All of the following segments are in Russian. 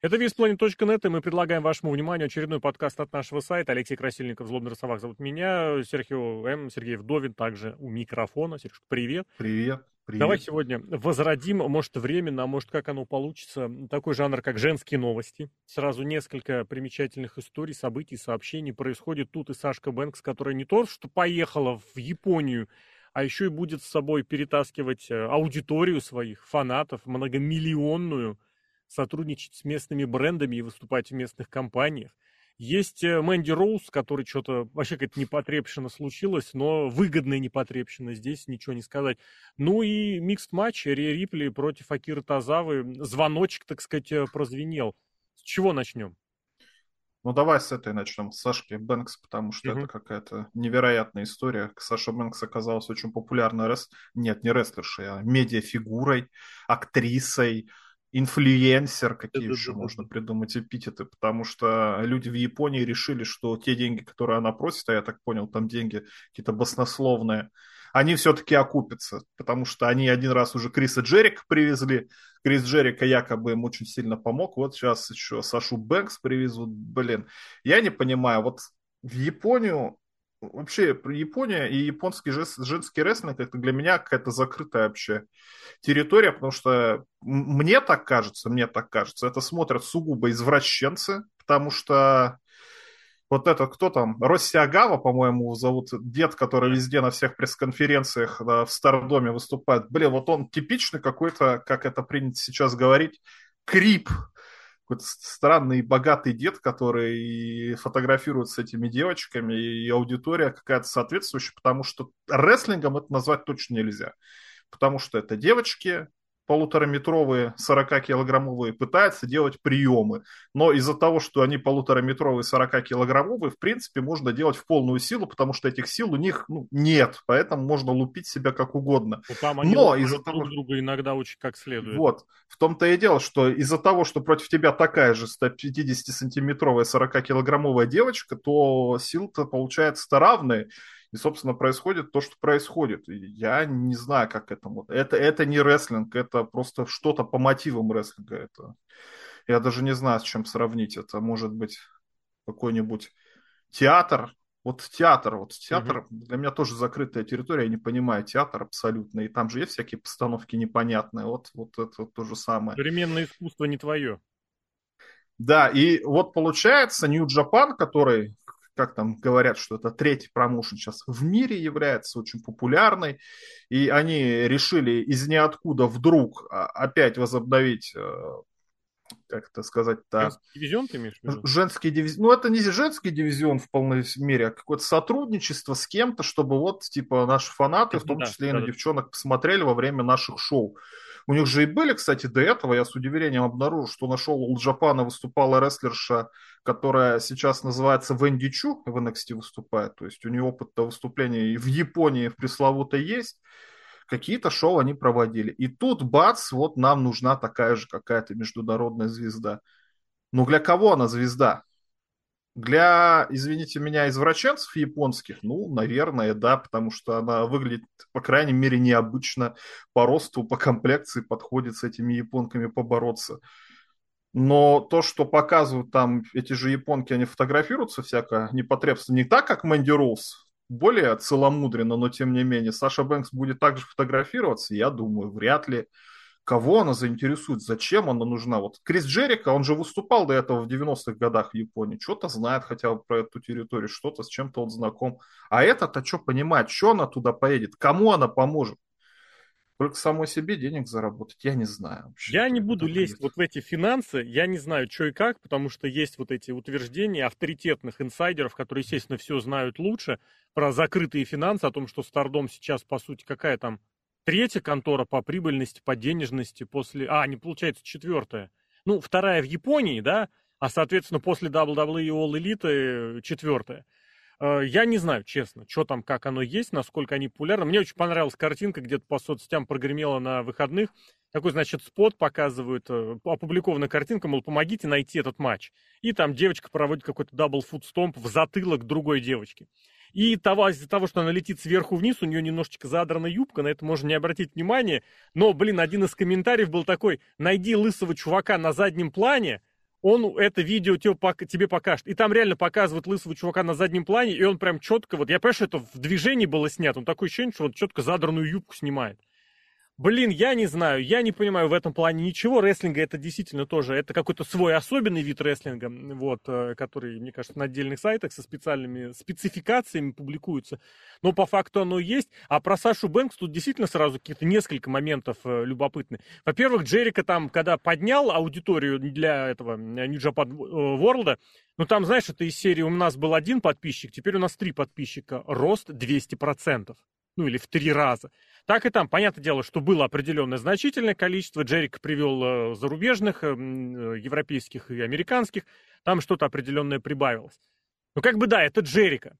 Это весьplanet.нет, и мы предлагаем вашему вниманию очередной подкаст от нашего сайта. Алексей Красильников, Злобный Росовак зовут меня, Серхио М, Сергей Вдовин также у микрофона. Сережка, привет. Привет. Привет. Давай сегодня возродим, может, временно, а может, как оно получится, такой жанр, как женские новости. Сразу несколько примечательных историй, событий, сообщений происходит тут и Сашка Бэнкс, которая не то, что поехала в Японию, а еще и будет с собой перетаскивать э, аудиторию своих фанатов, многомиллионную, сотрудничать с местными брендами и выступать в местных компаниях. Есть э, Мэнди Роуз, который что-то вообще какая-то непотребщина случилась, но выгодная непотребщина, здесь ничего не сказать. Ну и микст матч Ри Рипли против Акиры Тазавы. Звоночек, так сказать, э, прозвенел. С чего начнем? Ну, давай с этой начнем, с Сашки Бэнкс, потому что угу. это какая-то невероятная история. Саша Бэнкс оказалась очень популярной, рес... нет, не рестлершей, а медиафигурой, актрисой, инфлюенсер, какие это, еще это, можно это. придумать эпитеты, потому что люди в Японии решили, что те деньги, которые она просит, а я так понял, там деньги какие-то баснословные, они все-таки окупятся, потому что они один раз уже Криса Джерика привезли, Крис Джерика якобы им очень сильно помог, вот сейчас еще Сашу Бэнкс привезут, блин, я не понимаю, вот в Японию вообще Япония и японский женский рестлинг это для меня какая-то закрытая вообще территория, потому что мне так кажется, мне так кажется, это смотрят сугубо извращенцы, потому что вот этот, кто там, Росси Агава, по-моему, зовут, дед, который везде на всех пресс-конференциях да, в Стардоме выступает. Блин, вот он типичный какой-то, как это принято сейчас говорить, крип, какой-то странный богатый дед, который фотографирует с этими девочками, и аудитория какая-то соответствующая, потому что рестлингом это назвать точно нельзя. Потому что это девочки, полутораметровые, 40-килограммовые пытаются делать приемы. Но из-за того, что они полутораметровые, 40-килограммовые, в принципе, можно делать в полную силу, потому что этих сил у них ну, нет. Поэтому можно лупить себя как угодно. Ну, там они Но из-за того... друг друга иногда очень как следует. Вот. В том-то и дело, что из-за того, что против тебя такая же 150-сантиметровая, 40-килограммовая девочка, то сил-то получается равные. И, собственно, происходит то, что происходит. Я не знаю, как это. Это, это не рестлинг, это просто что-то по мотивам рестлинга. Это... Я даже не знаю, с чем сравнить. Это может быть какой-нибудь театр. Вот театр, вот театр угу. для меня тоже закрытая территория, я не понимаю театр абсолютно, и там же есть всякие постановки непонятные, вот, вот это вот то же самое. Современное искусство не твое. Да, и вот получается Japan, который как там говорят, что это третий промоушен сейчас в мире является очень популярной, и они решили из ниоткуда вдруг а, опять возобновить э, как это сказать-то... Женский дивизион ты имеешь в виду? Женский дивизион. Ну, это не женский дивизион в полной мере, а какое-то сотрудничество с кем-то, чтобы вот, типа, наши фанаты, в том числе да, и на да. девчонок, посмотрели во время наших шоу. У них же и были, кстати, до этого, я с удивлением обнаружил, что нашел у Джапана выступала рестлерша, которая сейчас называется Венди Чу, в NXT выступает. То есть у нее опыт выступления в Японии в пресловутой есть. Какие-то шоу они проводили. И тут, бац, вот нам нужна такая же какая-то международная звезда. Ну, для кого она звезда? Для, извините меня, извращенцев японских, ну, наверное, да, потому что она выглядит, по крайней мере, необычно по росту, по комплекции, подходит с этими японками побороться. Но то, что показывают там эти же японки, они фотографируются всякое непотребство, не так, как Мэнди Роуз, более целомудренно, но тем не менее. Саша Бэнкс будет также фотографироваться, я думаю, вряд ли кого она заинтересует, зачем она нужна. Вот Крис Джерика, он же выступал до этого в 90-х годах в Японии, что-то знает хотя бы про эту территорию, что-то с чем-то он знаком. А этот-то что понимает, что она туда поедет, кому она поможет? Только самой себе денег заработать, я не знаю. Вообще, я не буду лезть будет. вот в эти финансы, я не знаю, что и как, потому что есть вот эти утверждения авторитетных инсайдеров, которые, естественно, все знают лучше, про закрытые финансы, о том, что Стардом сейчас, по сути, какая там Третья контора по прибыльности, по денежности после... А, не получается, четвертая. Ну, вторая в Японии, да, а, соответственно, после WWE All Elite четвертая. Э, я не знаю, честно, что там, как оно есть, насколько они популярны. Мне очень понравилась картинка, где-то по соцсетям прогремела на выходных. Такой, значит, спот показывают, э, опубликована картинка, мол, помогите найти этот матч. И там девочка проводит какой-то double foot stomp в затылок другой девочки. И того, из-за того, что она летит сверху вниз, у нее немножечко задрана юбка, на это можно не обратить внимания. Но, блин, один из комментариев был такой, найди лысого чувака на заднем плане, он это видео тебе покажет. И там реально показывают лысого чувака на заднем плане, и он прям четко, вот я понимаю, что это в движении было снято, он такое ощущение, что он четко задранную юбку снимает. Блин, я не знаю, я не понимаю в этом плане ничего. Рестлинга это действительно тоже, это какой-то свой особенный вид рестлинга, вот, э, который, мне кажется, на отдельных сайтах со специальными спецификациями публикуется. Но по факту оно есть. А про Сашу Бэнкс тут действительно сразу какие-то несколько моментов э, любопытны. Во-первых, Джерика там, когда поднял аудиторию для этого э, New Japan World, ну там, знаешь, это из серии у нас был один подписчик, теперь у нас три подписчика. Рост 200%. Ну или в три раза. Так и там, понятное дело, что было определенное значительное количество. Джерик привел э, зарубежных, э, э, европейских и американских. Там что-то определенное прибавилось. Ну, как бы да, это Джерика,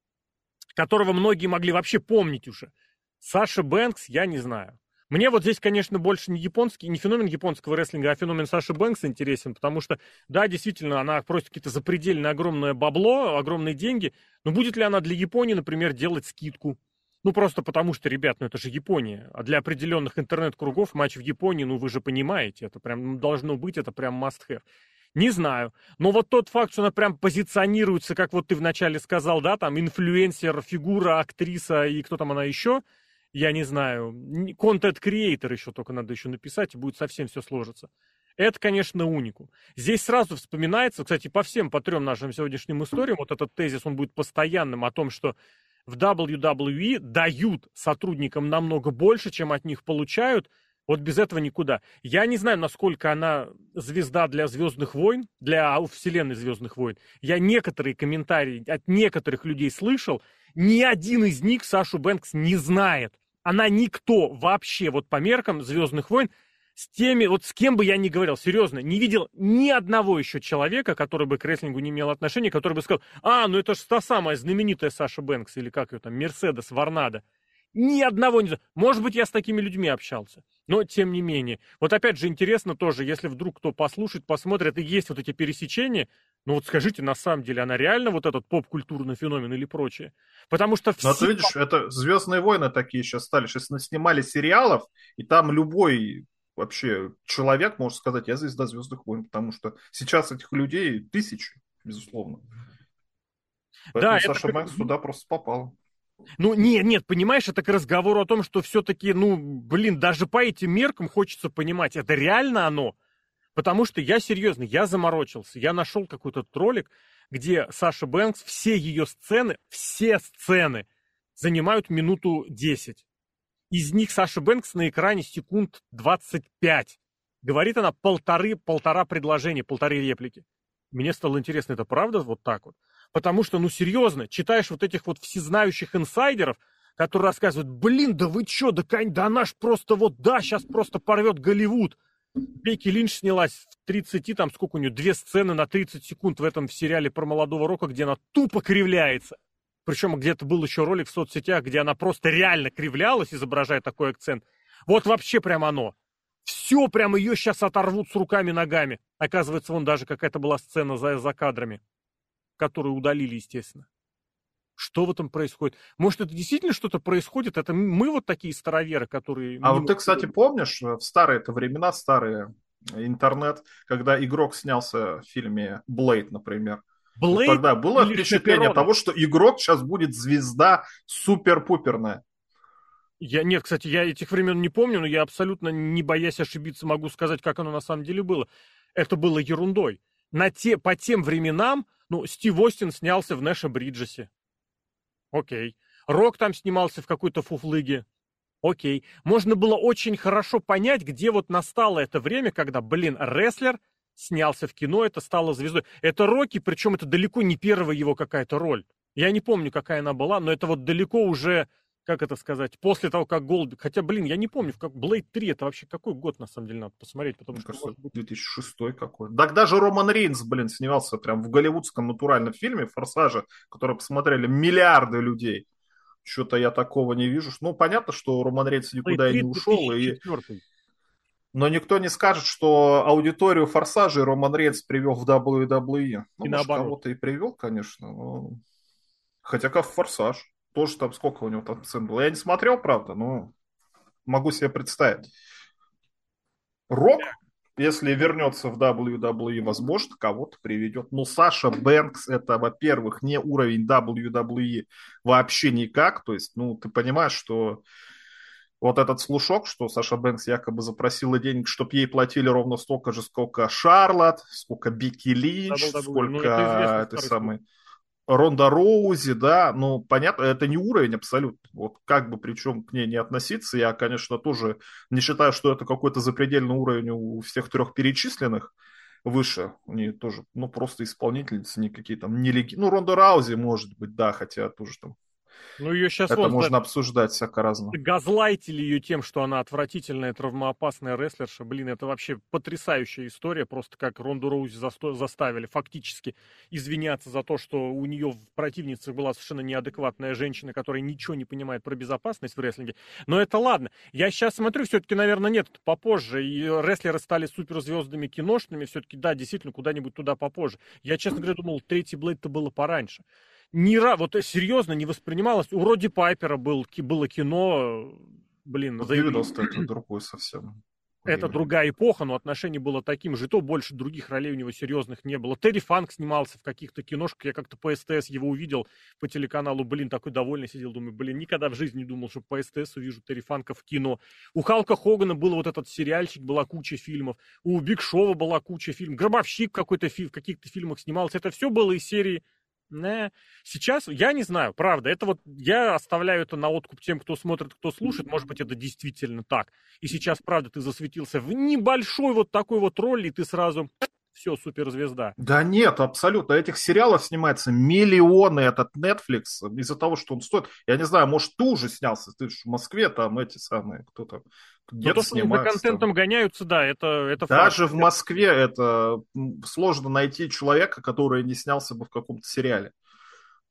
которого многие могли вообще помнить уже. Саша Бэнкс, я не знаю. Мне вот здесь, конечно, больше не японский, не феномен японского рестлинга, а феномен Саши Бэнкса интересен, потому что, да, действительно, она просит какие-то запредельное огромное бабло, огромные деньги, но будет ли она для Японии, например, делать скидку? Ну, просто потому что, ребят, ну это же Япония. А для определенных интернет-кругов матч в Японии, ну вы же понимаете, это прям должно быть, это прям must-have. Не знаю. Но вот тот факт, что она прям позиционируется, как вот ты вначале сказал, да, там инфлюенсер, фигура, актриса и кто там она еще, я не знаю, контент-креатор еще только надо еще написать, и будет совсем все сложиться. Это, конечно, унику. Здесь сразу вспоминается, кстати, по всем, по трем нашим сегодняшним историям, вот этот тезис, он будет постоянным о том, что в WWE дают сотрудникам намного больше, чем от них получают. Вот без этого никуда. Я не знаю, насколько она звезда для Звездных войн, для вселенной Звездных войн. Я некоторые комментарии от некоторых людей слышал. Ни один из них Сашу Бэнкс не знает. Она никто вообще, вот по меркам Звездных войн, с теми, вот с кем бы я ни говорил, серьезно, не видел ни одного еще человека, который бы к рестлингу не имел отношения, который бы сказал, а, ну это же та самая знаменитая Саша Бэнкс, или как ее там, Мерседес Варнада. Ни одного не знаю. Может быть, я с такими людьми общался. Но, тем не менее. Вот опять же интересно тоже, если вдруг кто послушает, посмотрит, и есть вот эти пересечения, ну вот скажите, на самом деле она реально вот этот поп-культурный феномен или прочее? Потому что все... Но ты видишь, это «Звездные войны» такие сейчас стали. Сейчас снимали сериалов, и там любой вообще человек может сказать, я звезда Звездных войн, потому что сейчас этих людей тысячи, безусловно. Поэтому да, Саша это... Бэнкс туда просто попал. Ну, нет, нет, понимаешь, это к разговору о том, что все-таки, ну, блин, даже по этим меркам хочется понимать, это реально оно. Потому что я серьезно, я заморочился. Я нашел какой-то ролик, где Саша Бэнкс, все ее сцены, все сцены занимают минуту 10. Из них Саша Бэнкс на экране секунд 25. Говорит она полторы, полтора предложения, полторы реплики. Мне стало интересно, это правда вот так вот? Потому что, ну серьезно, читаешь вот этих вот всезнающих инсайдеров, которые рассказывают, блин, да вы чё, да, да она ж просто вот, да, сейчас просто порвет Голливуд. Бейки Линч снялась в 30, там сколько у нее, две сцены на 30 секунд в этом сериале про молодого Рока, где она тупо кривляется. Причем где-то был еще ролик в соцсетях, где она просто реально кривлялась, изображая такой акцент. Вот вообще прям оно. Все прям ее сейчас оторвут с руками-ногами. Оказывается, вон даже какая-то была сцена за, за кадрами, которую удалили, естественно. Что в этом происходит? Может, это действительно что-то происходит? Это мы вот такие староверы, которые... А вот ты, кстати, помнишь, в старые это времена, старые интернет, когда игрок снялся в фильме «Блейд», например, Блейд Тогда было впечатление того, что игрок сейчас будет звезда супер-пуперная. Я, нет, кстати, я этих времен не помню, но я абсолютно, не боясь ошибиться, могу сказать, как оно на самом деле было. Это было ерундой. На те, по тем временам, ну, Стив Остин снялся в Нэша Бриджесе. Окей. Рок там снимался в какой-то фуфлыге. Окей. Можно было очень хорошо понять, где вот настало это время, когда, блин, рестлер снялся в кино, это стало звездой. Это Рокки, причем это далеко не первая его какая-то роль. Я не помню, какая она была, но это вот далеко уже, как это сказать, после того, как Голдберг... Хотя, блин, я не помню, как Блейд 3, это вообще какой год, на самом деле, надо посмотреть, потому Мне что... Кажется, быть... 2006 какой. Так даже Роман Рейнс, блин, снимался прям в голливудском натуральном фильме «Форсаже», который посмотрели миллиарды людей. Что-то я такого не вижу. Ну, понятно, что Роман Рейнс никуда и не ушел. И... Но никто не скажет, что аудиторию Форсажа Роман Рейнс привел в WWE. Ну, и может, кого-то и привел, конечно. Но... Хотя как Форсаж. Тоже там сколько у него там цен было. Я не смотрел, правда, но могу себе представить. Рок если вернется в WWE, возможно, кого-то приведет. Но Саша Бэнкс это, во-первых, не уровень WWE вообще никак. То есть, ну, ты понимаешь, что вот этот слушок, что Саша Бэнкс якобы запросила денег, чтобы ей платили ровно столько же, сколько Шарлот, сколько Бики Линч, WWE. сколько ну, это этой самой Ронда Роузи, да, ну, понятно, это не уровень абсолютно. Вот как бы причем к ней не относиться, я, конечно, тоже не считаю, что это какой-то запредельный уровень у всех трех перечисленных выше. Они тоже, ну, просто исполнительницы, никакие там не леги... Ну, Ронда Раузи, может быть, да, хотя тоже там ну, ее сейчас Это вот, можно да, обсуждать всяко разно. Газлайтили ее тем, что она отвратительная, травмоопасная рестлерша. Блин, это вообще потрясающая история. Просто как Ронду Роузи засто- заставили фактически извиняться за то, что у нее в противнице была совершенно неадекватная женщина, которая ничего не понимает про безопасность в рестлинге. Но это ладно. Я сейчас смотрю, все-таки, наверное, нет, попозже. И рестлеры стали суперзвездами киношными. Все-таки, да, действительно, куда-нибудь туда попозже. Я, честно говоря, думал, третий Блейд-то было пораньше ни раз, вот серьезно не воспринималось. У Роди Пайпера был, было кино, блин, ну, 90 это другой совсем. Это другая эпоха, но отношение было таким же. И то больше других ролей у него серьезных не было. Терри Фанк снимался в каких-то киношках. Я как-то по СТС его увидел по телеканалу. Блин, такой довольный сидел. Думаю, блин, никогда в жизни не думал, что по СТС увижу Терри Фанка в кино. У Халка Хогана был вот этот сериальчик, была куча фильмов. У Биг Шова была куча фильмов. Гробовщик какой-то фильм, в каких-то фильмах снимался. Это все было из серии не. Сейчас, я не знаю, правда, это вот, я оставляю это на откуп тем, кто смотрит, кто слушает, может быть, это действительно так. И сейчас, правда, ты засветился в небольшой вот такой вот роли, и ты сразу все, суперзвезда. Да нет, абсолютно. Этих сериалов снимается миллионы этот Netflix из-за того, что он стоит. Я не знаю, может, ты уже снялся, ты же в Москве, там эти самые, кто там, где то, что они за контентом там. гоняются, да, это, это Даже факт. в Москве это сложно найти человека, который не снялся бы в каком-то сериале.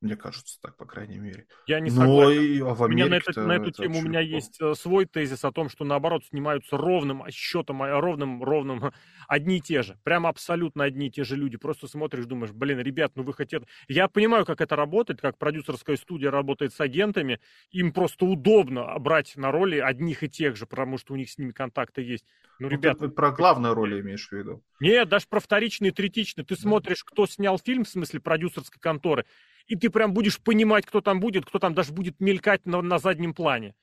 Мне кажется, так, по крайней мере. Я не согласен. И, а в у меня на, это, на эту тему у меня легко. есть э, свой тезис о том, что наоборот снимаются ровным счетом, а, ровным, ровным одни и те же. Прямо абсолютно одни и те же люди. Просто смотришь, думаешь, блин, ребят, ну вы хотите... Я понимаю, как это работает, как продюсерская студия работает с агентами. Им просто удобно брать на роли одних и тех же, потому что у них с ними контакты есть. Ну, ну ребят... Ты про главные роли имеешь в виду? Нет, даже про вторичные, третичные. Ты смотришь, кто снял фильм, в смысле продюсерской конторы, и ты прям будешь понимать, кто там будет, кто там даже будет мелькать на, на заднем плане.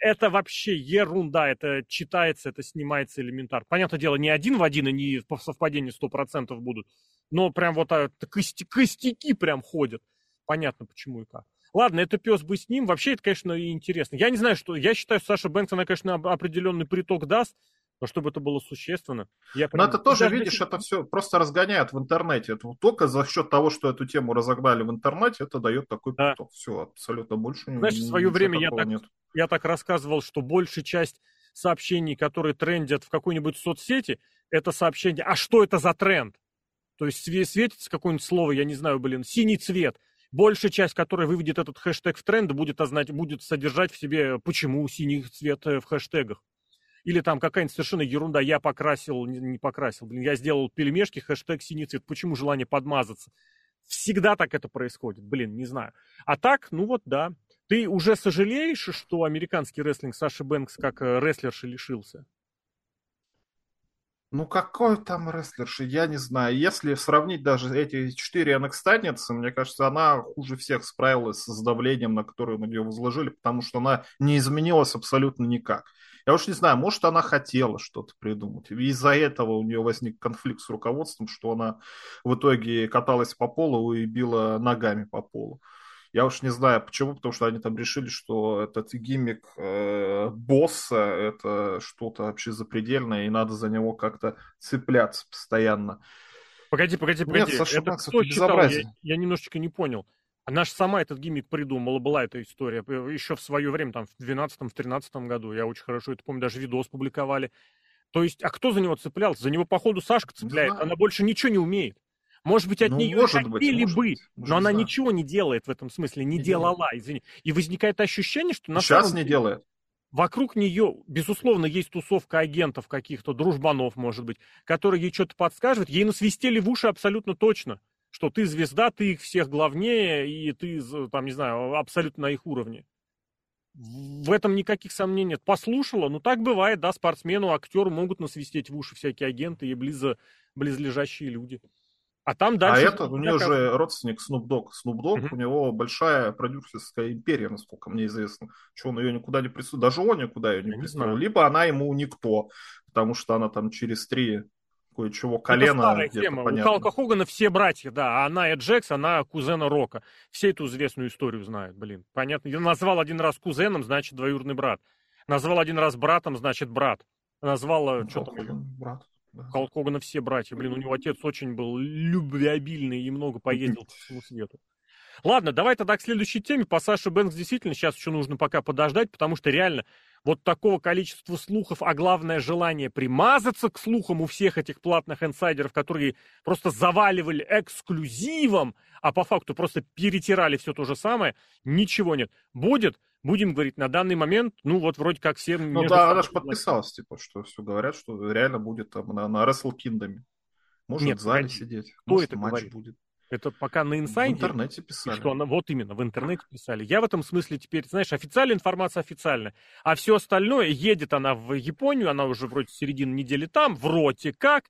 Это вообще ерунда, это читается, это снимается элементарно. Понятное дело, не один в один и не по совпадению 100% будут, но прям вот а, кости, костяки прям ходят. Понятно, почему и как. Ладно, это пес бы с ним. Вообще, это, конечно, интересно. Я не знаю, что... Я считаю, Саша Бэнкс, она, конечно, определенный приток даст, но чтобы это было существенно. Я прям... Но это тоже, даже... видишь, это все просто разгоняют в интернете. Это только за счет того, что эту тему разогнали в интернете, это дает такой да. поток. Все, абсолютно больше Знаешь, в свое время я так, нет. я так рассказывал, что большая часть сообщений, которые трендят в какой-нибудь соцсети, это сообщение, а что это за тренд? То есть светится какое-нибудь слово, я не знаю, блин, синий цвет. Большая часть, которая выведет этот хэштег в тренд, будет, ознать, будет содержать в себе, почему синий цвет э, в хэштегах. Или там какая-нибудь совершенно ерунда, я покрасил, не, покрасил, блин, я сделал пельмешки, хэштег синий цвет, почему желание подмазаться? Всегда так это происходит, блин, не знаю. А так, ну вот да. Ты уже сожалеешь, что американский рестлинг Саши Бэнкс как э, рестлерши лишился? Ну, какой там рестлерши, я не знаю. Если сравнить даже эти четыре nxt мне кажется, она хуже всех справилась с давлением, на которое на нее возложили, потому что она не изменилась абсолютно никак. Я уж не знаю, может, она хотела что-то придумать. Из-за этого у нее возник конфликт с руководством, что она в итоге каталась по полу и била ногами по полу. Я уж не знаю почему, потому что они там решили, что этот гиммик э, босса это что-то вообще запредельное, и надо за него как-то цепляться постоянно. Погоди, погоди, погоди. Нет, Саша это кто читал? Я, я немножечко не понял. Она же сама этот гиммик придумала, была эта история. Еще в свое время, там, в 12-13 году, я очень хорошо это помню, даже видос публиковали. То есть, а кто за него цеплялся? За него, походу, Сашка цепляет. Она больше ничего не умеет. Может быть, от ну, нее может хотели быть, бы, может но она знаю. ничего не делает в этом смысле, не, не делала, делает. извини. И возникает ощущение, что на Сейчас самом не деле, делает. Вокруг нее, безусловно, есть тусовка агентов каких-то, дружбанов, может быть, которые ей что-то подскажут. Ей насвистели в уши абсолютно точно что ты звезда, ты их всех главнее, и ты, там, не знаю, абсолютно на их уровне. В этом никаких сомнений нет. Послушала, ну так бывает, да, спортсмену, актеру могут насвистеть в уши всякие агенты и близо, близлежащие люди. А там а дальше... А это у нее же родственник Snoop Dogg. Snoop Dogg, угу. у него большая продюсерская империя, насколько мне известно. Что он ее никуда не присутствует. Даже он никуда ее не присутствовал. Либо она ему никто, потому что она там через три кое-чего колено. Это тема. Понятно. У Халка Хогана все братья, да, а она и Джекс, она кузена Рока. Все эту известную историю знают, блин. Понятно. Я назвал один раз кузеном, значит, двоюродный брат. Назвал один раз братом, значит, брат. Назвал... Ну, что там? Брат. Да. Халк Хогана все братья. Блин, у него отец очень был любвеобильный и много поездил по всему свету. Ладно, давай тогда к следующей теме. По Саше Бэнкс действительно сейчас еще нужно пока подождать, потому что реально вот такого количества слухов, а главное желание примазаться к слухам у всех этих платных инсайдеров, которые просто заваливали эксклюзивом, а по факту просто перетирали все то же самое, ничего нет. Будет, будем говорить, на данный момент, ну вот вроде как все... Ну да, она же подписалась, типа, что все говорят, что реально будет там на, на Wrestle Kingdom. Может Нет, в зале погоди. сидеть. Кто Может, это матч говорит? будет. Это пока на инсайде. В интернете писали. Что она, вот именно, в интернете писали. Я в этом смысле теперь, знаешь, официальная информация официальная. А все остальное, едет она в Японию, она уже вроде середины недели там, вроде как.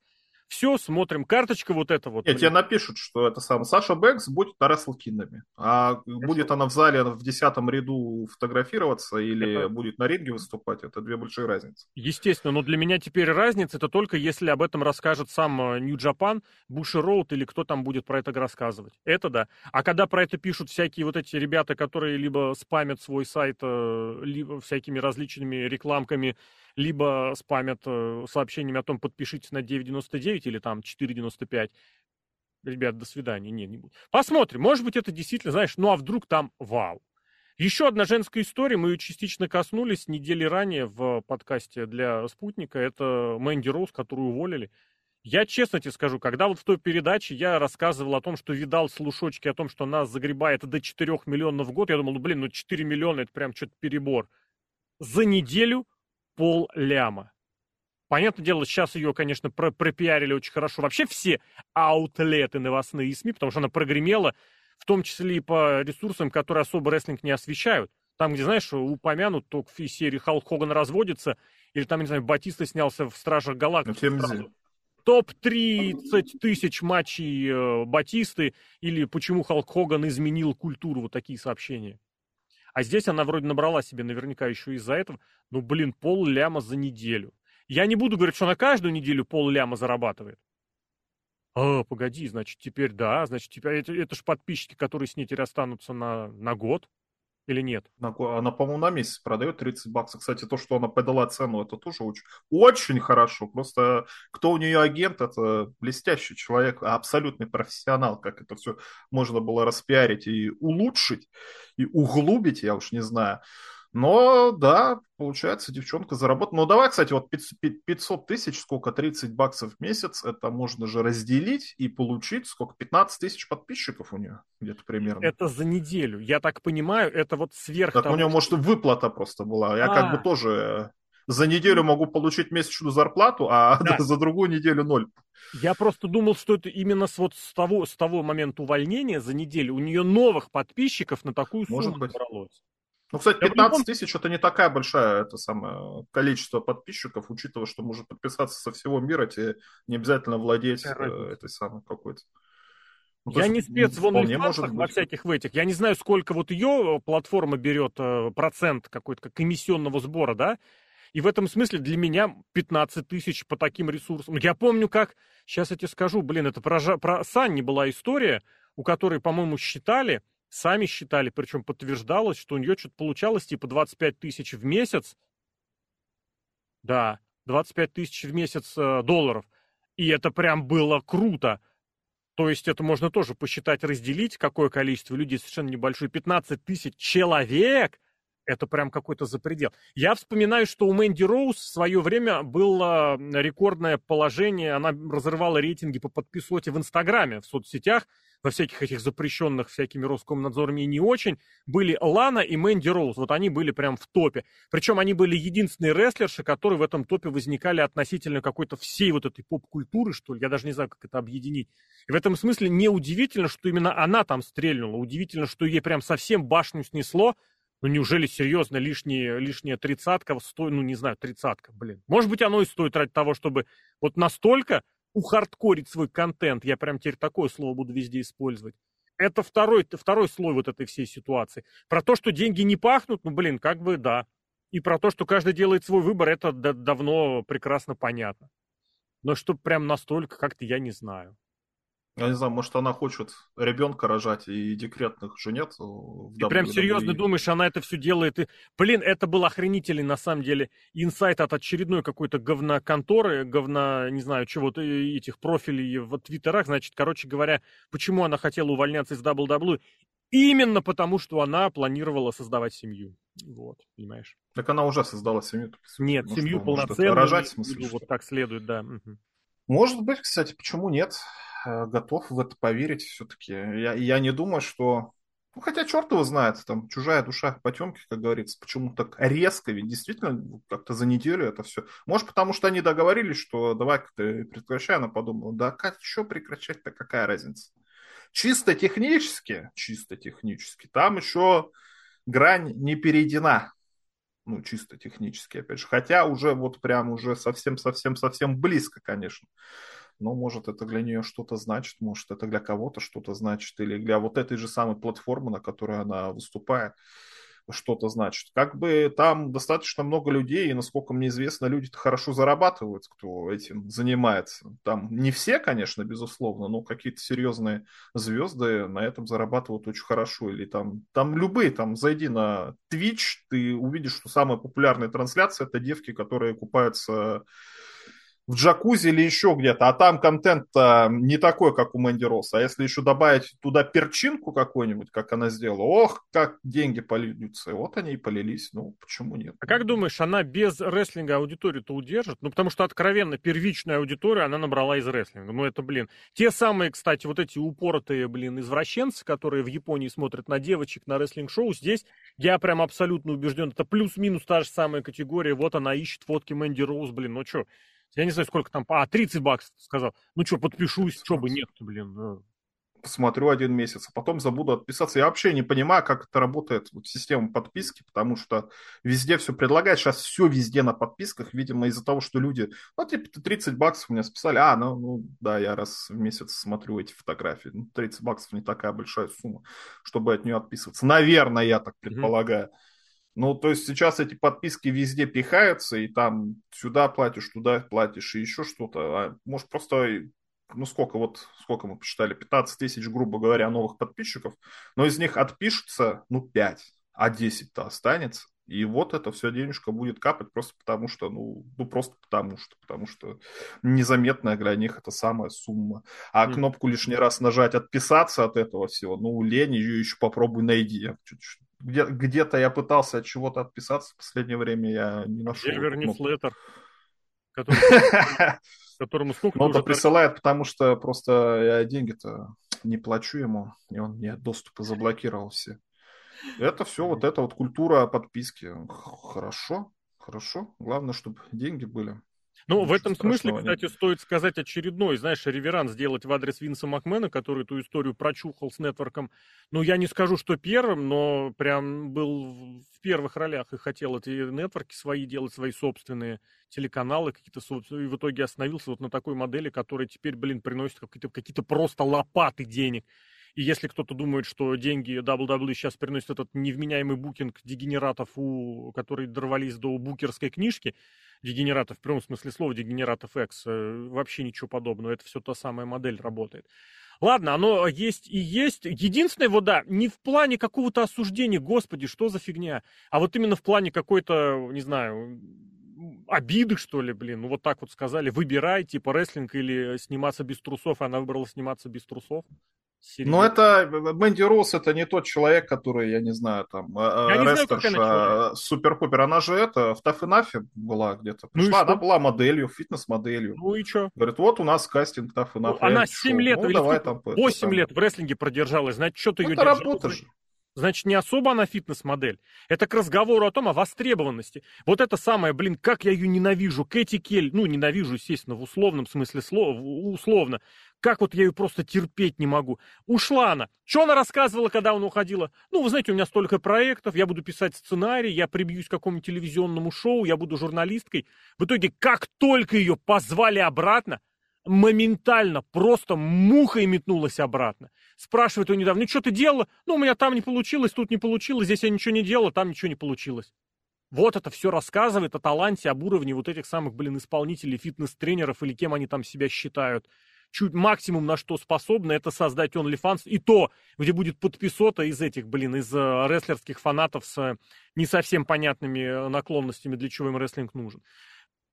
Все, смотрим. Карточка вот эта вот. Нет, тебе напишут, что это сам Саша Бэкс будет на Kingdom. А Хорошо. будет она в зале в десятом ряду фотографироваться или это... будет на ринге выступать, это две большие разницы. Естественно, но для меня теперь разница это только если об этом расскажет сам Нью Джапан, Буши Роуд или кто там будет про это рассказывать. Это да. А когда про это пишут всякие вот эти ребята, которые либо спамят свой сайт э, либо всякими различными рекламками, либо спамят э, сообщениями о том, подпишитесь на 9.99 или там 4.95. Ребят, до свидания. Не, не будет. Посмотрим. Может быть, это действительно, знаешь, ну а вдруг там вау. Еще одна женская история, мы ее частично коснулись недели ранее в подкасте для «Спутника». Это Мэнди Роуз, которую уволили. Я честно тебе скажу, когда вот в той передаче я рассказывал о том, что видал слушочки о том, что нас загребает до 4 миллионов в год, я думал, ну блин, ну 4 миллиона это прям что-то перебор. За неделю пол ляма. Понятное дело, сейчас ее, конечно, про пропиарили очень хорошо. Вообще все аутлеты новостные СМИ, потому что она прогремела, в том числе и по ресурсам, которые особо рестлинг не освещают. Там, где, знаешь, упомянут только в серии Халк Хоган разводится, или там, не знаю, Батиста снялся в Стражах Галактики. Ну, Топ-30 тысяч матчей э, Батисты, или почему Халк Хоган изменил культуру, вот такие сообщения. А здесь она вроде набрала себе наверняка еще из-за этого, ну, блин, пол ляма за неделю. Я не буду говорить, что на каждую неделю пол ляма зарабатывает. А, погоди, значит, теперь да, значит, теперь это, это же подписчики, которые с ней теперь останутся на, на год. Или нет? Она, по-моему, на месяц продает 30 баксов. Кстати, то, что она подала цену, это тоже очень, очень хорошо. Просто кто у нее агент, это блестящий человек, абсолютный профессионал, как это все можно было распиарить и улучшить, и углубить, я уж не знаю. Но да, получается, девчонка заработала. Ну давай, кстати, вот 500 тысяч, сколько, 30 баксов в месяц, это можно же разделить и получить, сколько, 15 тысяч подписчиков у нее где-то примерно. Это за неделю, я так понимаю, это вот сверх Так того, у нее, может, выплата просто была. Я а. как бы тоже за неделю могу получить месячную зарплату, а да. за другую неделю ноль. Я просто думал, что это именно с, вот с, того, с того момента увольнения за неделю у нее новых подписчиков на такую сумму Может быть. набралось. Ну, кстати, 15 тысяч это не такая большая это самое количество подписчиков, учитывая, что может подписаться со всего мира, тебе не обязательно владеть э, этой самой какой-то. Ну, я не спец в OnlyFans, во всяких в этих. Я не знаю, сколько вот ее платформа берет э, процент какой-то как комиссионного сбора, да? И в этом смысле для меня 15 тысяч по таким ресурсам. Я помню, как, сейчас я тебе скажу, блин, это про, про Санни была история, у которой, по-моему, считали, сами считали, причем подтверждалось, что у нее что-то получалось типа 25 тысяч в месяц. Да, 25 тысяч в месяц э, долларов. И это прям было круто. То есть это можно тоже посчитать, разделить, какое количество людей, совершенно небольшое, 15 тысяч человек. Это прям какой-то запредел. Я вспоминаю, что у Мэнди Роуз в свое время было рекордное положение. Она разрывала рейтинги по подписоте в Инстаграме, в соцсетях во всяких этих запрещенных всякими Роскомнадзорами и не очень, были Лана и Мэнди Роуз. Вот они были прям в топе. Причем они были единственные рестлерши, которые в этом топе возникали относительно какой-то всей вот этой поп-культуры, что ли. Я даже не знаю, как это объединить. И в этом смысле неудивительно, что именно она там стрельнула. Удивительно, что ей прям совсем башню снесло. Ну неужели серьезно лишняя, лишняя тридцатка стоит, ну не знаю, тридцатка, блин. Может быть оно и стоит ради того, чтобы вот настолько ухардкорить свой контент, я прям теперь такое слово буду везде использовать. Это второй, второй слой вот этой всей ситуации. Про то, что деньги не пахнут, ну блин, как бы да. И про то, что каждый делает свой выбор, это давно прекрасно понятно. Но что прям настолько, как-то я не знаю. Я не знаю, может, она хочет ребенка рожать, и декретных же нет. Ты прям серьезно думаешь, она это все делает? И, блин, это был охренительный, на самом деле, инсайт от очередной какой-то говноконторы, говна, не знаю, чего-то, этих профилей в твиттерах. Значит, короче говоря, почему она хотела увольняться из WWE? Именно потому, что она планировала создавать семью. Вот, понимаешь? Так она уже создала семью. Нет, может, семью полноценную. Рожать, в смысле, вот так следует, да. Может быть, кстати, почему нет? Э, готов в это поверить все-таки. Я, я не думаю, что... Ну, хотя черт его знает, там, чужая душа потемки, как говорится, почему так резко, ведь действительно как-то за неделю это все. Может, потому что они договорились, что давай-ка ты прекращай, она подумала, да как, что прекращать-то, какая разница? Чисто технически, чисто технически, там еще грань не перейдена. Ну, чисто технически, опять же. Хотя уже вот прям уже совсем-совсем-совсем близко, конечно но может это для нее что-то значит, может это для кого-то что-то значит, или для вот этой же самой платформы, на которой она выступает, что-то значит. Как бы там достаточно много людей, и, насколько мне известно, люди-то хорошо зарабатывают, кто этим занимается. Там не все, конечно, безусловно, но какие-то серьезные звезды на этом зарабатывают очень хорошо. Или там, там любые, там, зайди на Twitch, ты увидишь, что самая популярная трансляция это девки, которые купаются в джакузи или еще где-то, а там контент не такой, как у Мэнди Росс. А если еще добавить туда перчинку какую-нибудь, как она сделала, ох, как деньги польются. Вот они и полились. Ну, почему нет? А как думаешь, она без рестлинга аудиторию-то удержит? Ну, потому что откровенно первичную аудиторию она набрала из рестлинга. Ну, это, блин, те самые, кстати, вот эти упоротые, блин, извращенцы, которые в Японии смотрят на девочек, на рестлинг-шоу, здесь я прям абсолютно убежден, это плюс-минус та же самая категория. Вот она ищет фотки Мэнди Роуз, блин, ну что, я не знаю, сколько там, а, 30 баксов сказал. Ну что, подпишусь, что бы нет, блин. Посмотрю один месяц, а потом забуду отписаться. Я вообще не понимаю, как это работает, вот, система подписки, потому что везде все предлагает. Сейчас все везде на подписках, видимо, из-за того, что люди, ну, типа, 30 баксов мне списали. А, ну, ну, да, я раз в месяц смотрю эти фотографии. Ну, 30 баксов не такая большая сумма, чтобы от нее отписываться. Наверное, я так предполагаю. Mm-hmm. Ну, то есть сейчас эти подписки везде пихаются, и там сюда платишь, туда платишь, и еще что-то. А может, просто, ну, сколько вот, сколько мы посчитали, 15 тысяч, грубо говоря, новых подписчиков, но из них отпишется, ну, 5, а 10-то останется. И вот это все денежка будет капать просто потому, что, ну, ну просто потому что, потому что незаметная для них это самая сумма. А mm. кнопку лишний раз нажать, отписаться от этого всего, ну, лень, ее еще попробуй найди. Чуть-чуть где, где-то я пытался от чего-то отписаться, в последнее время я не нашел. Сервер Newsletter, которому сколько Он-то присылает, потому что просто я деньги-то не плачу ему, и он мне доступы заблокировал все. Это все, вот эта вот культура подписки. Хорошо, хорошо. Главное, чтобы деньги были. Ну, в этом смысле, кстати, стоит сказать очередной, знаешь, реверанс сделать в адрес Винса Макмена, который эту историю прочухал с нетворком. Ну, я не скажу, что первым, но прям был в первых ролях и хотел эти нетворки свои делать, свои собственные телеканалы какие-то, и в итоге остановился вот на такой модели, которая теперь, блин, приносит какие-то какие просто лопаты денег. И если кто-то думает, что деньги WWE сейчас приносят этот невменяемый букинг дегенератов, у, которые дорвались до букерской книжки, дегенератов, в прямом смысле слова, дегенератов X, э, вообще ничего подобного. Это все та самая модель работает. Ладно, оно есть и есть. Единственное, вот да, не в плане какого-то осуждения, господи, что за фигня, а вот именно в плане какой-то, не знаю, обиды, что ли, блин, ну вот так вот сказали, выбирай, типа рестлинг или сниматься без трусов, и она выбрала сниматься без трусов. Серьезно? Ну, это Мэнди Росс это не тот человек, который, я не знаю, там, а, я рестлерша, супер-пупер. Она же это в Тафенафе была где-то. Ну Пришла, она была моделью, фитнес-моделью. Ну и что? Говорит, вот у нас кастинг Тафенафе. Ну, она 7 лет, ну, давай, там, 8 там. лет в рестлинге продержалась, значит, что-то ну, ее это работа же. Значит, не особо она фитнес-модель. Это к разговору о том, о востребованности. Вот это самое, блин, как я ее ненавижу. Кэти Кель, ну, ненавижу, естественно, в условном смысле слова, условно. Как вот я ее просто терпеть не могу. Ушла она. Что она рассказывала, когда она уходила? Ну, вы знаете, у меня столько проектов, я буду писать сценарий, я прибьюсь к какому-нибудь телевизионному шоу, я буду журналисткой. В итоге, как только ее позвали обратно, моментально просто мухой метнулась обратно. Спрашивает у недавно, ну что ты делала? Ну, у меня там не получилось, тут не получилось, здесь я ничего не делала, там ничего не получилось. Вот это все рассказывает о таланте, об уровне вот этих самых, блин, исполнителей, фитнес-тренеров или кем они там себя считают. Чуть максимум на что способны, это создать OnlyFans. И то, где будет подписота из этих, блин, из э, рестлерских фанатов с э, не совсем понятными э, наклонностями, для чего им рестлинг нужен.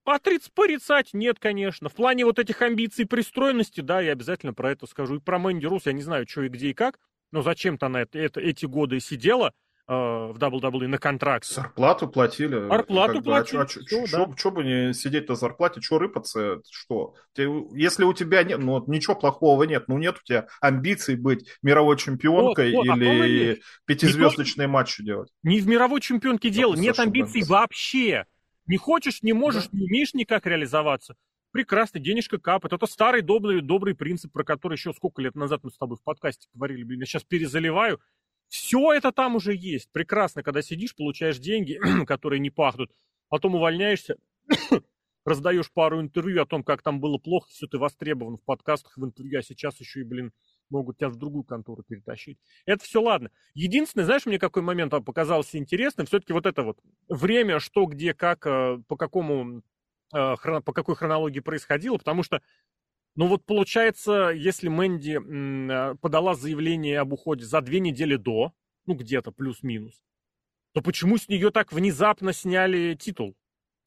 Патриц порицать нет, конечно. В плане вот этих амбиций пристроенности, да, я обязательно про это скажу. И про Мэнди Рус я не знаю, что и где и как, но зачем-то она это, это, эти годы сидела в WWE на контракт. Зарплату платили. Зарплату как платили. Бы, а что а, да. бы не сидеть на зарплате, что рыпаться, что? Ты, если у тебя нет, ну ничего плохого нет, ну нет у тебя амбиций быть мировой чемпионкой вот, вот, а или а пятизвездочные матчи делать. Не в мировой чемпионке дело, нет амбиций вообще. Не хочешь, не можешь, да. не умеешь никак реализоваться. Прекрасно, денежка капает. Это старый добрый, добрый принцип, про который еще сколько лет назад мы с тобой в подкасте говорили, блин, я сейчас перезаливаю. Все это там уже есть. Прекрасно, когда сидишь, получаешь деньги, которые не пахнут, потом увольняешься, раздаешь пару интервью о том, как там было плохо, все ты востребован в подкастах, в интервью, а сейчас еще и, блин, могут тебя в другую контору перетащить. Это все ладно. Единственное, знаешь, мне какой момент показался интересным, все-таки вот это вот время, что, где, как, э, по какому, э, по какой хронологии происходило, потому что ну вот получается, если Мэнди э, подала заявление об уходе за две недели до, ну где-то плюс-минус, то почему с нее так внезапно сняли титул?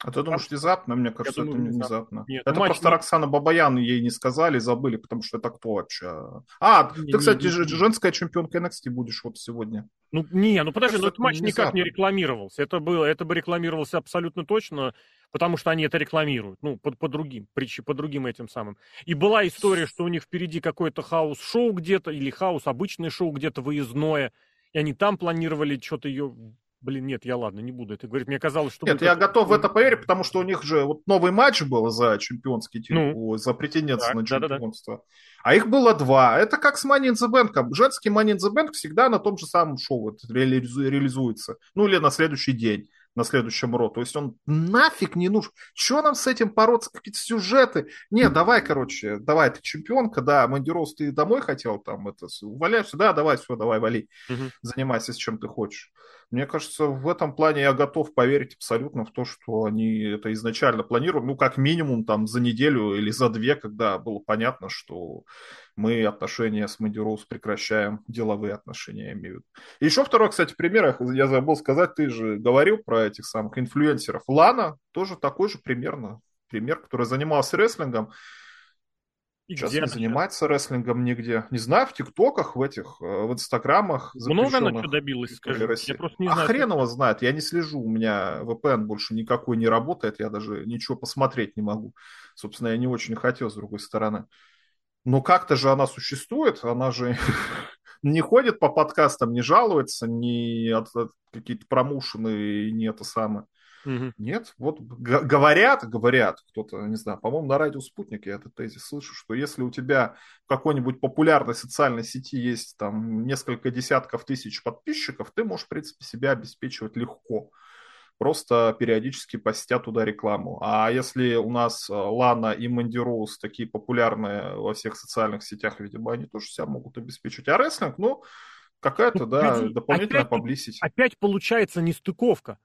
А ты думаешь, внезапно? Мне кажется, это не внезапно. Нет, это матч... просто Роксана Бабаян ей не сказали, забыли, потому что это кто вообще? А, не, ты, кстати, не, не, женская чемпионка NXT будешь вот сегодня. Ну, не, ну подожди, ну этот матч никак не рекламировался. Это, было, это бы рекламировался абсолютно точно, потому что они это рекламируют, ну, по, по другим, притчи, по другим этим самым. И была история, что у них впереди какое-то хаос-шоу где-то, или хаос, обычное шоу где-то выездное, и они там планировали что-то ее Блин, нет, я ладно, не буду это говорить. Мне казалось, что... Нет, я готов в это поверить, потому что у них же вот новый матч был за чемпионский титул, ну, за претендентство на чемпионство. Да, да, да. А их было два. Это как с Money in the Bank. Женский Money in the Bank всегда на том же самом шоу реализуется. Ну, или на следующий день на следующем ро. То есть он нафиг не нужен. Что нам с этим бороться, какие-то сюжеты? Не, давай, короче, давай, ты чемпионка, да, Мэнди Роуз, ты домой хотел там это, уваляешься, да, давай, все, давай, вали, угу. занимайся с чем ты хочешь. Мне кажется, в этом плане я готов поверить абсолютно в то, что они это изначально планировали, ну, как минимум там за неделю или за две, когда было понятно, что мы отношения с Мэнди Роуз прекращаем, деловые отношения, я имею в виду. И еще второй, кстати, пример, я забыл сказать, ты же говорил про этих самых инфлюенсеров. Лана тоже такой же примерно пример, который занимался рестлингом. И Сейчас не занимается рестлингом нигде. Не знаю, в ТикТоках, в этих, э, в Инстаграмах. Много она что добилась, скажи. Я просто не а знаю. хрен его знает, я не слежу, у меня VPN больше никакой не работает, я даже ничего посмотреть не могу. Собственно, я не очень хотел, с другой стороны. Но как-то же она существует, она же не ходит по подкастам, не жалуется, не от, от какие-то промушены, не это самое. Угу. Нет, вот говорят, говорят, кто-то, не знаю, по-моему, на радио «Спутник» я этот тезис слышу, что если у тебя в какой-нибудь популярной социальной сети есть там несколько десятков тысяч подписчиков, ты можешь, в принципе, себя обеспечивать легко просто периодически постят туда рекламу. А если у нас э, Лана и Мэнди Роуз такие популярные во всех социальных сетях, видимо, они тоже себя могут обеспечить. А рестлинг, ну, какая-то, ну, да, дополнительная паблисити. Опять получается нестыковка.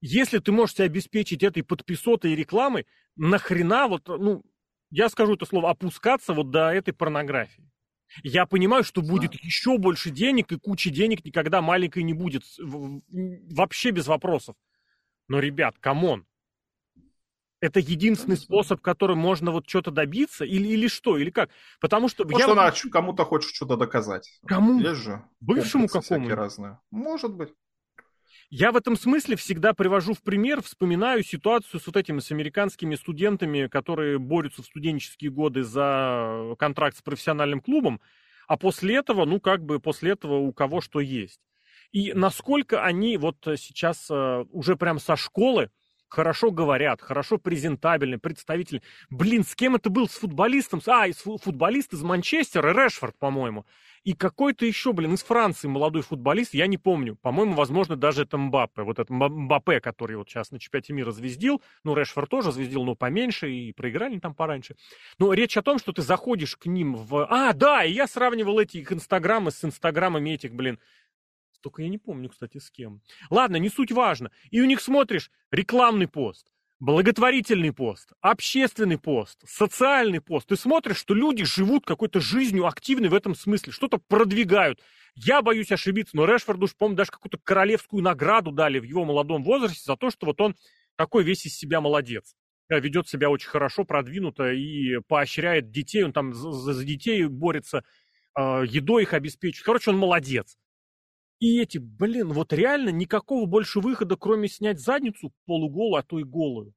Если ты можешь себя обеспечить этой подписотой и рекламой, нахрена вот, ну, я скажу это слово, опускаться вот до этой порнографии. Я понимаю, что будет да. еще больше денег, и куча денег никогда маленькой не будет. Вообще без вопросов. Но, ребят, come on. Это единственный способ, которым можно вот что-то добиться? Или, или что? Или как? Потому что... Может, я... она кому-то хочет что-то доказать. Кому? Есть же. Бывшему какому? разные. Может быть. Я в этом смысле всегда привожу в пример, вспоминаю ситуацию с вот этими, с американскими студентами, которые борются в студенческие годы за контракт с профессиональным клубом, а после этого, ну, как бы после этого у кого что есть. И насколько они вот сейчас э, уже прям со школы хорошо говорят, хорошо презентабельны, представители. Блин, с кем это был? С футболистом? А, из футболист из Манчестера, Решфорд, по-моему. И какой-то еще, блин, из Франции молодой футболист, я не помню. По-моему, возможно, даже это Мбаппе. Вот этот Мбаппе, который вот сейчас на чемпионате мира звездил. Ну, Решфорд тоже звездил, но поменьше, и проиграли там пораньше. Но речь о том, что ты заходишь к ним в... А, да, и я сравнивал эти их инстаграмы с инстаграмами этих, блин, только я не помню, кстати, с кем. Ладно, не суть важно. И у них смотришь рекламный пост, благотворительный пост, общественный пост, социальный пост. Ты смотришь, что люди живут какой-то жизнью активной в этом смысле, что-то продвигают. Я боюсь ошибиться, но Решфорду, уж, по-моему, даже какую-то королевскую награду дали в его молодом возрасте за то, что вот он такой весь из себя молодец. Ведет себя очень хорошо, продвинуто и поощряет детей. Он там за, за детей борется, э, едой их обеспечивает. Короче, он молодец. И эти, блин, вот реально никакого больше выхода, кроме снять задницу полуголую, а то и голую.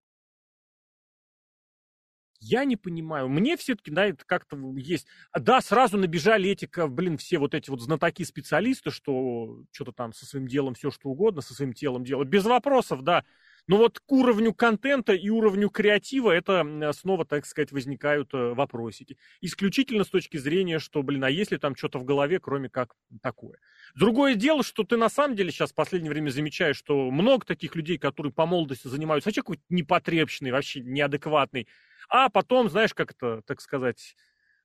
Я не понимаю. Мне все-таки, да, это как-то есть. Да, сразу набежали эти, блин, все вот эти вот знатоки-специалисты, что что-то там со своим делом все что угодно, со своим телом делать. Без вопросов, да. Но вот к уровню контента и уровню креатива это снова, так сказать, возникают э, вопросики. Исключительно с точки зрения, что, блин, а если там что-то в голове, кроме как такое. Другое дело, что ты на самом деле сейчас в последнее время замечаешь, что много таких людей, которые по молодости занимаются, человек какой-то непотребщный, вообще неадекватный, а потом, знаешь, как это, так сказать,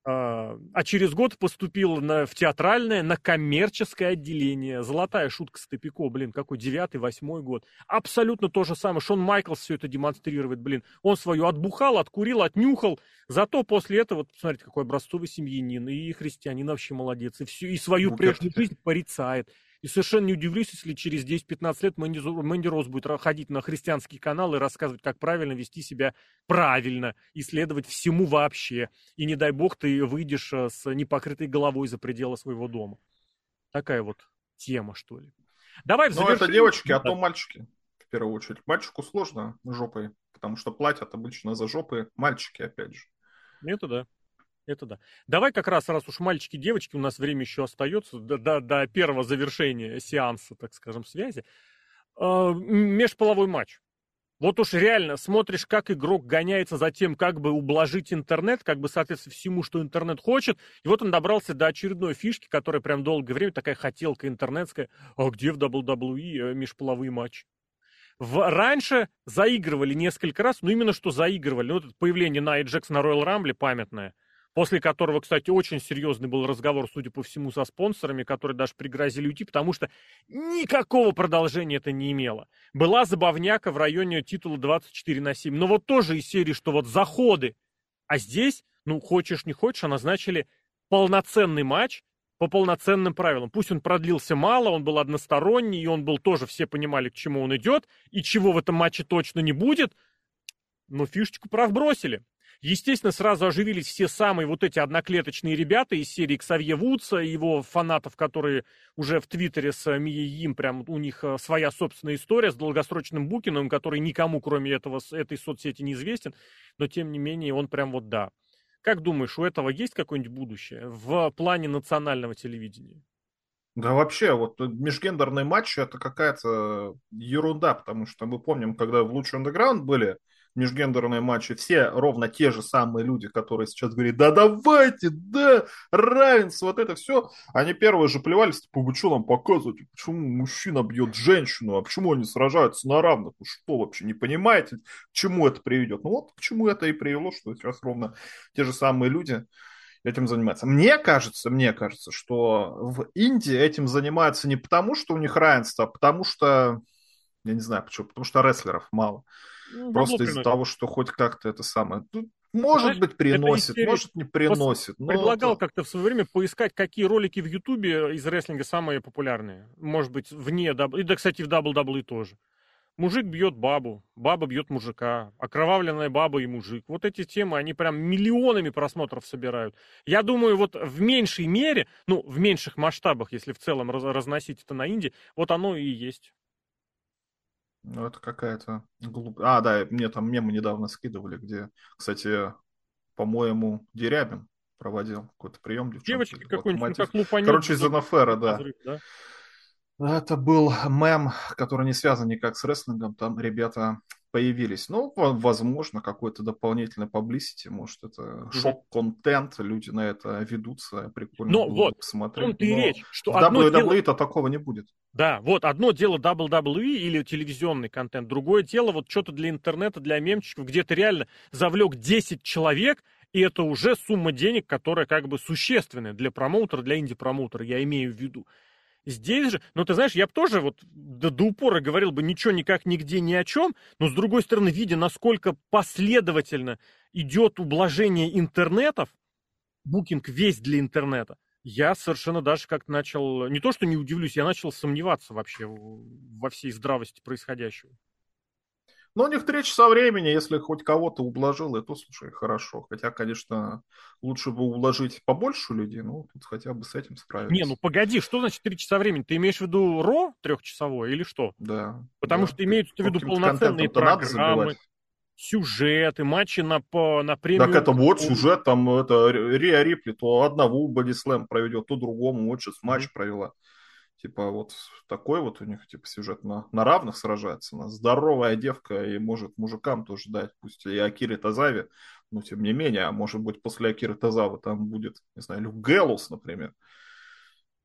а, а через год поступил на, в театральное, на коммерческое отделение. Золотая шутка с Топико, блин, какой девятый, восьмой год. Абсолютно то же самое. Шон Майклс все это демонстрирует, блин. Он свою отбухал, откурил, отнюхал. Зато после этого, вот, посмотрите, какой образцовый семьянин. И христианин вообще молодец. И, всю, и свою ну, прежнюю жизнь порицает. И совершенно не удивлюсь, если через 10-15 лет Мэнди, Мэнди Рос будет ходить на христианский канал и рассказывать, как правильно вести себя правильно, исследовать всему вообще. И не дай бог ты выйдешь э, с непокрытой головой за пределы своего дома. Такая вот тема, что ли. Давай Ну, это девочки, а то мальчики, в первую очередь. Мальчику сложно жопой, потому что платят обычно за жопы мальчики, опять же. Это да. Это да. Давай как раз, раз уж мальчики, девочки, у нас время еще остается до, до, до первого завершения сеанса, так скажем, связи. Э, межполовой матч. Вот уж реально смотришь, как игрок гоняется за тем, как бы ублажить интернет, как бы соответственно всему, что интернет хочет. И вот он добрался до очередной фишки, которая прям долгое время такая хотелка интернетская. А где в WWE э, межполовые матчи? В, раньше заигрывали несколько раз, но именно что заигрывали. Вот появление Найя Джекс на Royal Rumble памятное – После которого, кстати, очень серьезный был разговор, судя по всему, со спонсорами, которые даже пригрозили уйти, потому что никакого продолжения это не имело. Была забавняка в районе титула 24 на 7. Но вот тоже из серии, что вот заходы. А здесь, ну, хочешь не хочешь, а назначили полноценный матч по полноценным правилам. Пусть он продлился мало, он был односторонний, и он был тоже, все понимали, к чему он идет, и чего в этом матче точно не будет, но фишечку прав бросили. Естественно, сразу оживились все самые вот эти одноклеточные ребята из серии Ксавье Вудса, его фанатов, которые уже в Твиттере с Мией Им, прям у них э, своя собственная история с долгосрочным букингом, который никому, кроме этого, этой соцсети не известен, но тем не менее он прям вот да. Как думаешь, у этого есть какое-нибудь будущее в плане национального телевидения? Да вообще, вот межгендерные матчи это какая-то ерунда, потому что мы помним, когда в Лучший Underground были межгендерные матчи, все ровно те же самые люди, которые сейчас говорят, да давайте, да, равенство, вот это все, они первые же плевались, типа, вы что нам показываете, почему мужчина бьет женщину, а почему они сражаются на равных, вы что вообще не понимаете, к чему это приведет? Ну вот к чему это и привело, что сейчас ровно те же самые люди этим занимаются. Мне кажется, мне кажется, что в Индии этим занимаются не потому, что у них равенство, а потому что, я не знаю почему, потому что рестлеров мало. Ну, Просто из-за того, что хоть как-то это самое... Ну, может Знаешь, быть, приносит, может, не приносит. Но предлагал это... как-то в свое время поискать, какие ролики в Ютубе из рестлинга самые популярные. Может быть, вне... И, да, кстати, в WWE тоже. Мужик бьет бабу, баба бьет мужика, окровавленная баба и мужик. Вот эти темы, они прям миллионами просмотров собирают. Я думаю, вот в меньшей мере, ну, в меньших масштабах, если в целом раз, разносить это на Инди, вот оно и есть. Ну, это какая-то глупая. А, да, мне там мемы недавно скидывали, где, кстати, по-моему, Дерябин проводил какой-то прием. Девочки какой-нибудь, ну, как Короче, из Анафера, да. да. Это был мем, который не связан никак с рестлингом. Там ребята появились. Ну, возможно, какой-то дополнительный publicity, может, это шок-контент, люди на это ведутся, прикольно Но было вот, посмотреть. Но речь, что в WWE-то дело... такого не будет. Да, вот, одно дело WWE или телевизионный контент, другое дело вот что-то для интернета, для мемчиков, где ты реально завлек 10 человек, и это уже сумма денег, которая как бы существенная для промоутера, для инди-промоутера, я имею в виду. Здесь же, ну ты знаешь, я бы тоже вот до, до упора говорил бы ничего никак нигде ни о чем, но с другой стороны, видя, насколько последовательно идет ублажение интернетов, букинг весь для интернета, я совершенно даже как-то начал, не то что не удивлюсь, я начал сомневаться вообще во всей здравости происходящего. Но у них три часа времени, если хоть кого-то ублажил, это, слушай, хорошо. Хотя, конечно, лучше бы ублажить побольше людей, но тут хотя бы с этим справились. Не, ну погоди, что значит три часа времени? Ты имеешь в виду РО трехчасовое или что? Да. Потому да. что имеются в виду полноценные программы, сюжеты, матчи на, по, на премию. Так это вот сюжет, там это Риа Рипли, то одного бодислэм проведет, то другому, вот сейчас матч провела. Типа вот такой вот у них типа сюжет на, на равных сражается. Она здоровая девка и может мужикам тоже дать. Пусть и Акире Тазави, но тем не менее, а может быть после Акиры Тазавы там будет, не знаю, Люк Гэллус, например.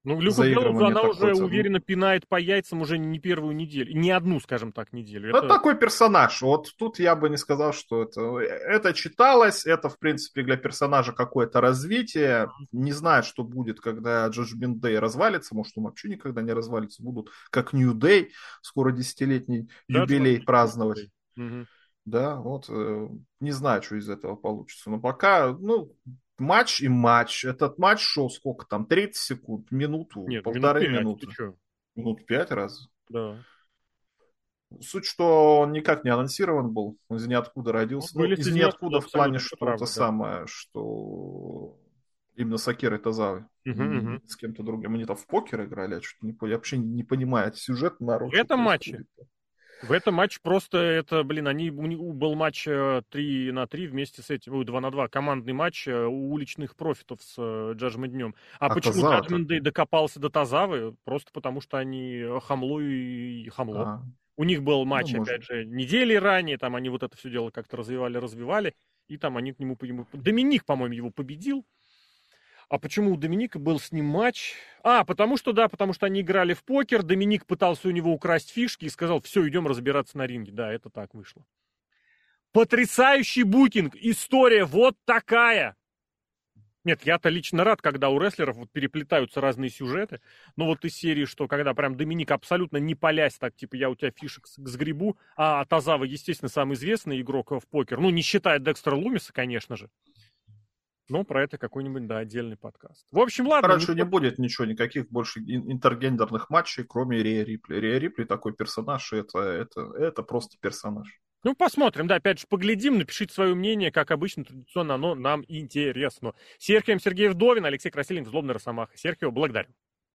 Ну, Люка Гэллоузу она уже вот, уверенно пинает по яйцам уже не первую неделю. Не одну, скажем так, неделю. Это... это такой персонаж. Вот тут я бы не сказал, что это... Это читалось, это, в принципе, для персонажа какое-то развитие. Не знаю, что будет, когда Judgment Day развалится. Может, он вообще никогда не развалится. Будут как New Day, скоро десятилетний да, юбилей праздновать. Угу. Да, вот. Э, не знаю, что из этого получится. Но пока, ну, матч и матч. Этот матч шел сколько там? 30 секунд, минуту, Нет, полторы минут минуты. Минут пять раз. Да. Суть, что он никак не анонсирован был, он из ниоткуда родился. Ну, из ниоткуда в плане, что правда, это да. самое, что именно с Акирой Тазавой. Угу, угу. С кем-то другим. Они там в покер играли, я что-то не понял. Я вообще не понимаю сюжет народ. В этом матче? В этом матче просто это, блин, они, у них был матч 3 э, на 3 вместе с этим, 2 на 2, командный матч э, у уличных профитов с Джаджмент э, днем. А, а почему Джаджмент Дэй докопался до Тазавы? Просто потому что они Хамло и Хамло. А. У них был матч, ну, опять же, недели ранее, там они вот это все дело как-то развивали, развивали, и там они к нему... Доминик, по-моему, его победил. А почему у Доминика был с ним матч? А, потому что, да, потому что они играли в покер. Доминик пытался у него украсть фишки и сказал, все, идем разбираться на ринге. Да, это так вышло. Потрясающий букинг. История вот такая. Нет, я-то лично рад, когда у рестлеров вот переплетаются разные сюжеты. Но вот из серии, что когда прям Доминик абсолютно не полясь так, типа, я у тебя фишек сгребу, а Тазава, естественно, самый известный игрок в покер. Ну, не считая Декстера Лумиса, конечно же. Ну, про это какой-нибудь, да, отдельный подкаст. В общем, ладно. Короче, не будет ничего, никаких больше интергендерных матчей, кроме Рия Рипли. Рия Рипли такой персонаж, это, это, это просто персонаж. Ну, посмотрим, да, опять же, поглядим, напишите свое мнение, как обычно, традиционно оно нам интересно. Серхием Сергей Вдовин, Алексей Красилин, Злобный Росомаха. Серхио, благодарю.